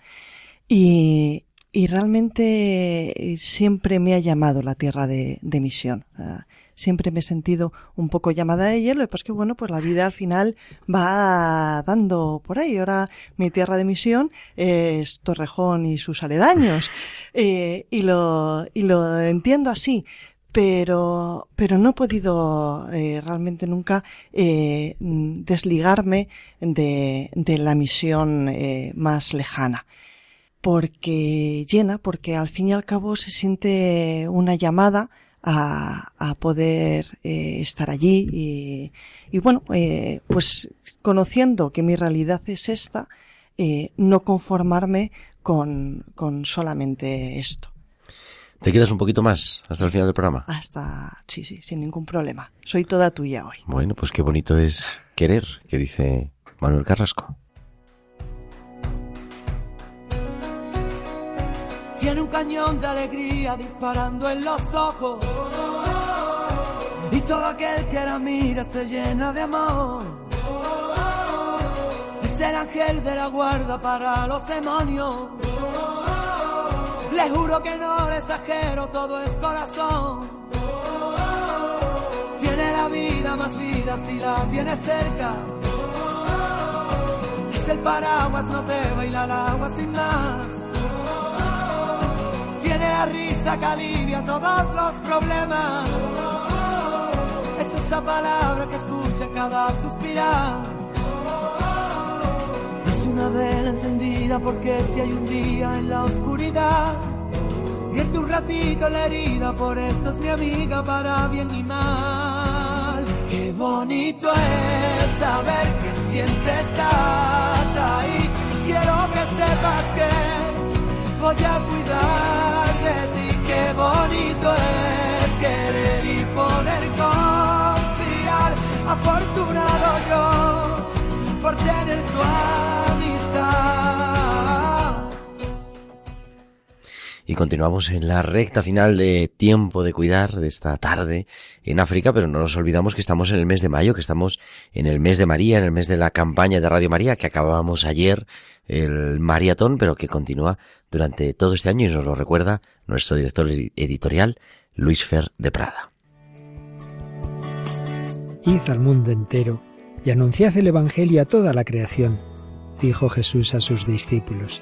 y, y realmente siempre me ha llamado la tierra de, de misión. siempre me he sentido un poco llamada a ella, lo que pasa es que bueno, pues la vida al final va dando por ahí. Ahora mi tierra de misión es Torrejón y sus aledaños. Eh, y lo, y lo entiendo así pero, pero no he podido eh, realmente nunca eh, desligarme de, de, la misión eh, más lejana. Porque llena, porque al fin y al cabo se siente una llamada a, a poder eh, estar allí y, y bueno, eh, pues conociendo que mi realidad es esta, eh, no conformarme con, con solamente esto. ¿Te quedas un poquito más hasta el final del programa? Hasta, sí, sí, sin ningún problema. Soy toda tuya hoy. Bueno, pues qué bonito es querer, que dice Manuel Carrasco. Tiene un cañón de alegría disparando en los ojos. Y todo aquel que la mira se llena de amor. Es el ángel de la guarda para los demonios. Le juro que no le exagero, todo es corazón. Tiene la vida más vida si la tiene cerca. Es el paraguas, no te baila el agua sin más. Tiene la risa que alivia todos los problemas. Es esa palabra que escucha cada suspirar. Una vela encendida porque si hay un día en la oscuridad, vierte un ratito la herida, por eso es mi amiga para bien y mal. Qué bonito es saber que siempre estás ahí. Quiero que sepas que voy a cuidar de ti. Qué bonito es querer y poder confiar. Afortunado yo por tener tu Y continuamos en la recta final de tiempo de cuidar de esta tarde en África, pero no nos olvidamos que estamos en el mes de mayo, que estamos en el mes de María, en el mes de la campaña de Radio María, que acabamos ayer el maratón, pero que continúa durante todo este año y nos lo recuerda nuestro director editorial, Luis Fer de Prada. Id al mundo entero y anunciad el Evangelio a toda la creación, dijo Jesús a sus discípulos.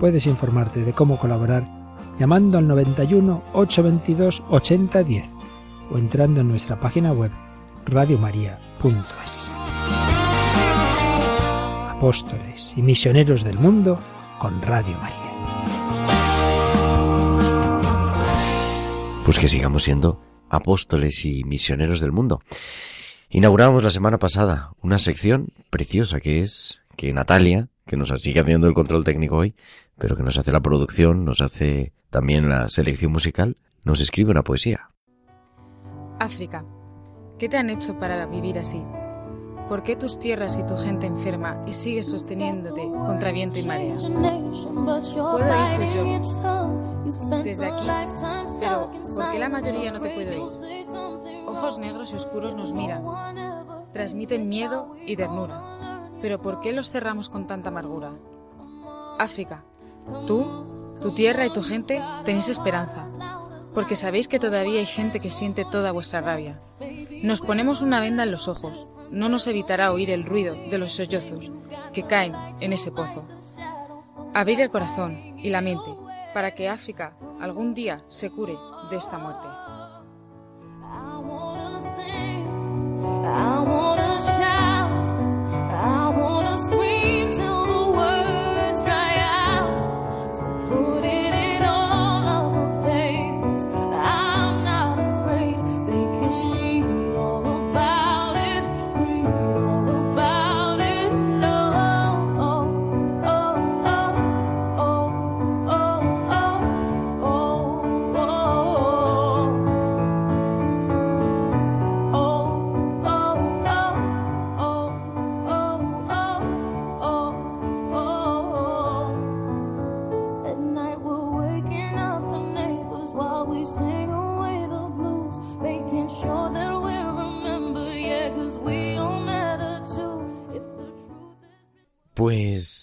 Puedes informarte de cómo colaborar llamando al 91 822 8010 o entrando en nuestra página web radiomaria.es. Apóstoles y misioneros del mundo con Radio María. Pues que sigamos siendo apóstoles y misioneros del mundo. Inauguramos la semana pasada una sección preciosa que es que Natalia, que nos sigue haciendo el control técnico hoy, pero que nos hace la producción, nos hace también la selección musical, nos escribe una poesía. África, ¿qué te han hecho para vivir así? ¿Por qué tus tierras y tu gente enferma y sigues sosteniéndote contra viento y marea? Puedo oírte yo desde aquí, pero ¿por qué la mayoría no te puede oír? Ojos negros y oscuros nos miran, transmiten miedo y ternura, pero ¿por qué los cerramos con tanta amargura? África, tú, tu tierra y tu gente tenéis esperanza, porque sabéis que todavía hay gente que siente toda vuestra rabia. Nos ponemos una venda en los ojos, no nos evitará oír el ruido de los sollozos que caen en ese pozo. Abrir el corazón y la mente para que África algún día se cure de esta muerte.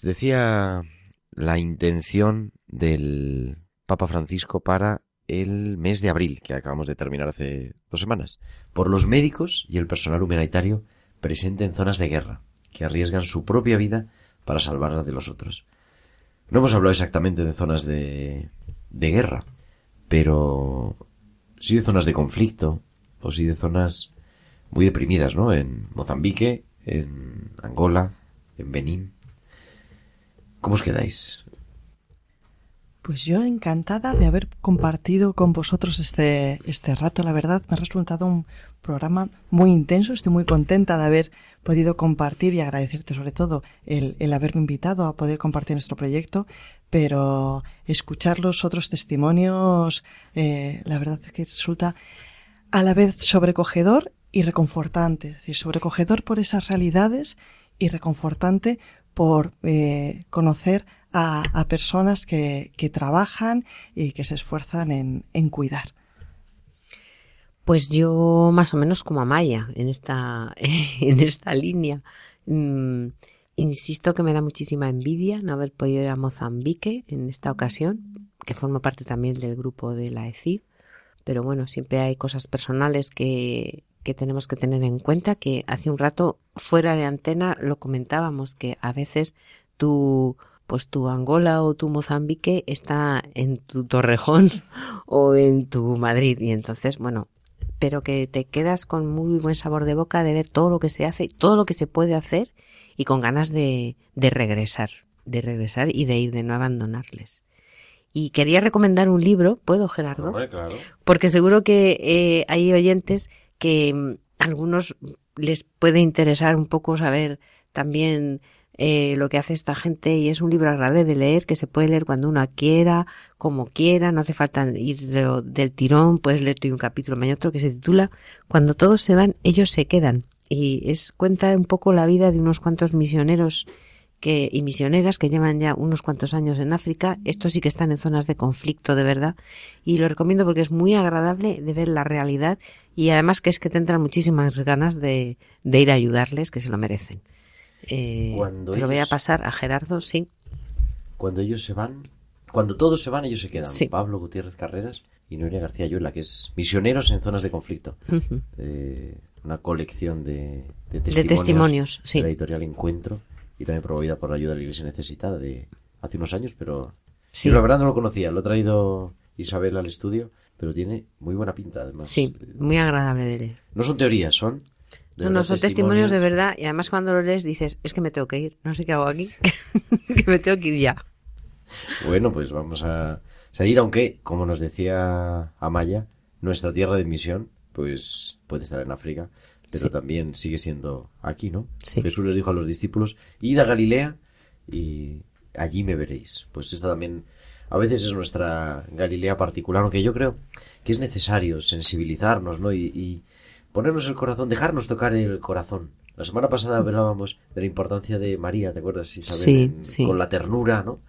Decía la intención del Papa Francisco para el mes de abril, que acabamos de terminar hace dos semanas, por los médicos y el personal humanitario presente en zonas de guerra, que arriesgan su propia vida para salvarla de los otros. No hemos hablado exactamente de zonas de, de guerra, pero sí de zonas de conflicto, o sí de zonas muy deprimidas, ¿no? En Mozambique, en Angola, en Benín. ¿Cómo os quedáis? Pues yo encantada de haber compartido con vosotros este, este rato. La verdad, me ha resultado un programa muy intenso. Estoy muy contenta de haber podido compartir y agradecerte sobre todo el, el haberme invitado a poder compartir nuestro proyecto. Pero escuchar los otros testimonios, eh, la verdad es que resulta a la vez sobrecogedor y reconfortante. Es decir, sobrecogedor por esas realidades y reconfortante por eh, conocer a, personas que, que, trabajan y que se esfuerzan en, en, cuidar. Pues yo más o menos como Amaya en esta, en esta línea. Mm, insisto que me da muchísima envidia no haber podido ir a Mozambique en esta ocasión, que forma parte también del grupo de la ECID. Pero bueno, siempre hay cosas personales que, que tenemos que tener en cuenta que hace un rato fuera de antena lo comentábamos que a veces tu pues tu Angola o tu Mozambique está en tu Torrejón o en tu Madrid y entonces bueno pero que te quedas con muy buen sabor de boca de ver todo lo que se hace todo lo que se puede hacer y con ganas de, de regresar de regresar y de ir de no abandonarles y quería recomendar un libro, ¿puedo, Gerardo? claro. Porque seguro que eh, hay oyentes que a mm, algunos les puede interesar un poco saber también eh, lo que hace esta gente y es un libro agradable de leer que se puede leer cuando uno quiera, como quiera, no hace falta ir del tirón, puedes leer un capítulo, mañana otro que se titula Cuando todos se van, ellos se quedan. Y es cuenta un poco la vida de unos cuantos misioneros que, y misioneras que llevan ya unos cuantos años en África. Estos sí que están en zonas de conflicto de verdad. Y lo recomiendo porque es muy agradable de ver la realidad y además que es que tendrán muchísimas ganas de, de ir a ayudarles, que se lo merecen. Eh, te lo voy a pasar a Gerardo, sí. Cuando ellos se van, cuando todos se van, ellos se quedan. Pablo Gutiérrez Carreras y Nuria García Ayuela, que es Misioneros en Zonas de Conflicto. Eh, una colección de, testimonios, de la editorial Encuentro y también promovida por la ayuda de la Iglesia Necesitada de hace unos años, pero sí. la verdad no lo conocía. Lo ha traído Isabel al estudio, pero tiene muy buena pinta además. Sí, muy agradable de leer. No son teorías, son no, no, son testimonios de verdad y además cuando lo lees dices, es que me tengo que ir, no sé qué hago aquí, que me tengo que ir ya. Bueno, pues vamos a seguir, aunque, como nos decía Amaya, nuestra tierra de misión, pues puede estar en África, pero también sigue siendo aquí, ¿no? Jesús les dijo a los discípulos, id a Galilea y allí me veréis. Pues esta también a veces es nuestra Galilea particular, aunque yo creo que es necesario sensibilizarnos, ¿no? y ponernos el corazón, dejarnos tocar el corazón. La semana pasada hablábamos de la importancia de María, ¿te acuerdas, Isabel? Sí, Con la ternura, ¿no?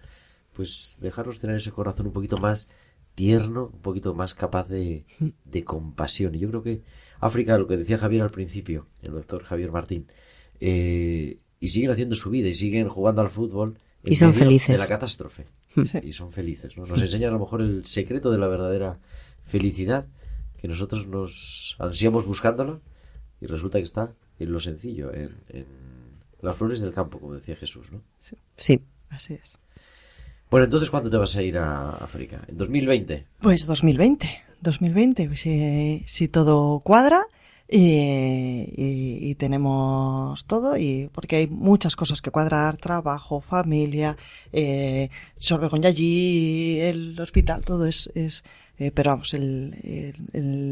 Pues dejarnos tener ese corazón un poquito más tierno, un poquito más capaz de, de compasión. Y yo creo que África, lo que decía Javier al principio, el doctor Javier Martín, eh, y siguen haciendo su vida y siguen jugando al fútbol. y son felices. De la catástrofe. y son felices. ¿no? Nos enseña a lo mejor el secreto de la verdadera felicidad que nosotros nos ansiamos buscándolo y resulta que está en lo sencillo, en, las flores del campo, como decía Jesús, ¿no? Sí. Así es. Bueno, entonces, ¿cuándo te vas a ir a África? ¿En 2020? Pues 2020. 2020, si, todo cuadra y, tenemos todo y porque hay muchas cosas que cuadrar, trabajo, familia, eh, allí, el hospital, todo es, es eh, pero vamos, el,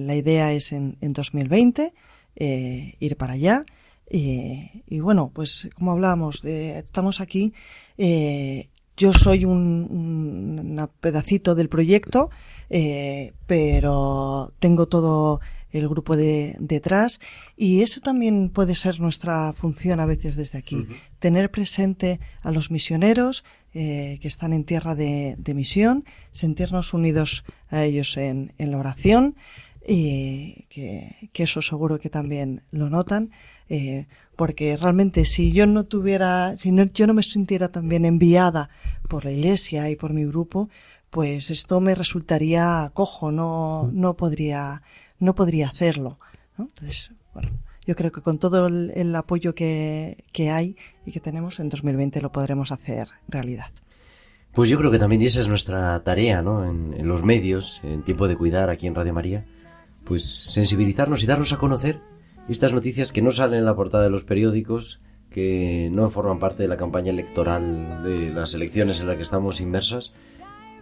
la idea es en, en 2020 eh, ir para allá. y bueno, pues como hablábamos, de, estamos aquí. Eh, yo soy un, un, pedacito del proyecto, eh, pero tengo todo el grupo de detrás y eso también puede ser nuestra función a veces desde aquí, tener presente a los misioneros eh, que están en tierra de, misión, sentirnos unidos a ellos en, la oración y que, eso seguro que también lo notan. Eh, porque realmente si yo no tuviera, si yo no me sintiera también enviada por la iglesia y por mi grupo, pues esto me resultaría cojo, no, no podría, no podría hacerlo. Entonces, bueno, yo creo que con todo el, apoyo que, hay y que tenemos en 2020 lo podremos hacer realidad. Pues yo creo que también esa es nuestra tarea, ¿no? En, los medios, en tiempo de cuidar aquí en Radio María, pues sensibilizarnos y darnos a conocer estas noticias que no salen en la portada de los periódicos, que no forman parte de la campaña electoral de las elecciones en las que estamos inmersas,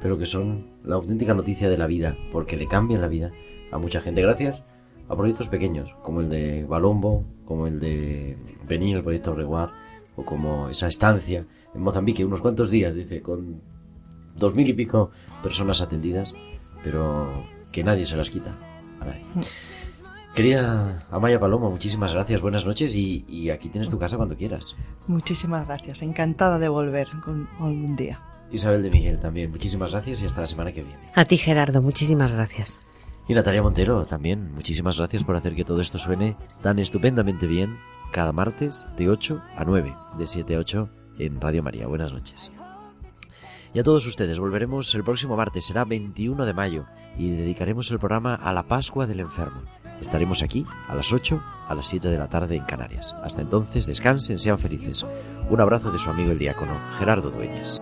pero que son la auténtica noticia de la vida, porque le cambian la vida a mucha gente. Gracias a proyectos pequeños, como el de Balombo, como el de Benín, el proyecto Reguar, o como esa estancia en Mozambique, unos cuantos días, dice, con dos mil y pico personas atendidas, pero que nadie se las quita a nadie. Querida Amaya Paloma, muchísimas gracias, buenas noches y, aquí tienes tu casa cuando quieras. Muchísimas gracias, encantada de volver con, algún día. Isabel de Miguel también, muchísimas gracias y hasta la semana que viene. A ti Gerardo, muchísimas gracias. Y Natalia Montero, también, muchísimas gracias por hacer que todo esto suene tan estupendamente bien cada martes de 8 a 9, de 7 a 8 en Radio María. Buenas noches. Y a todos ustedes, volveremos el próximo martes, será 21 de mayo, y dedicaremos el programa a la Pascua del Enfermo. Estaremos aquí a las 8, a las 7 de la tarde en Canarias. Hasta entonces, descansen, sean felices. Un abrazo de su amigo el diácono, Gerardo Dueñas.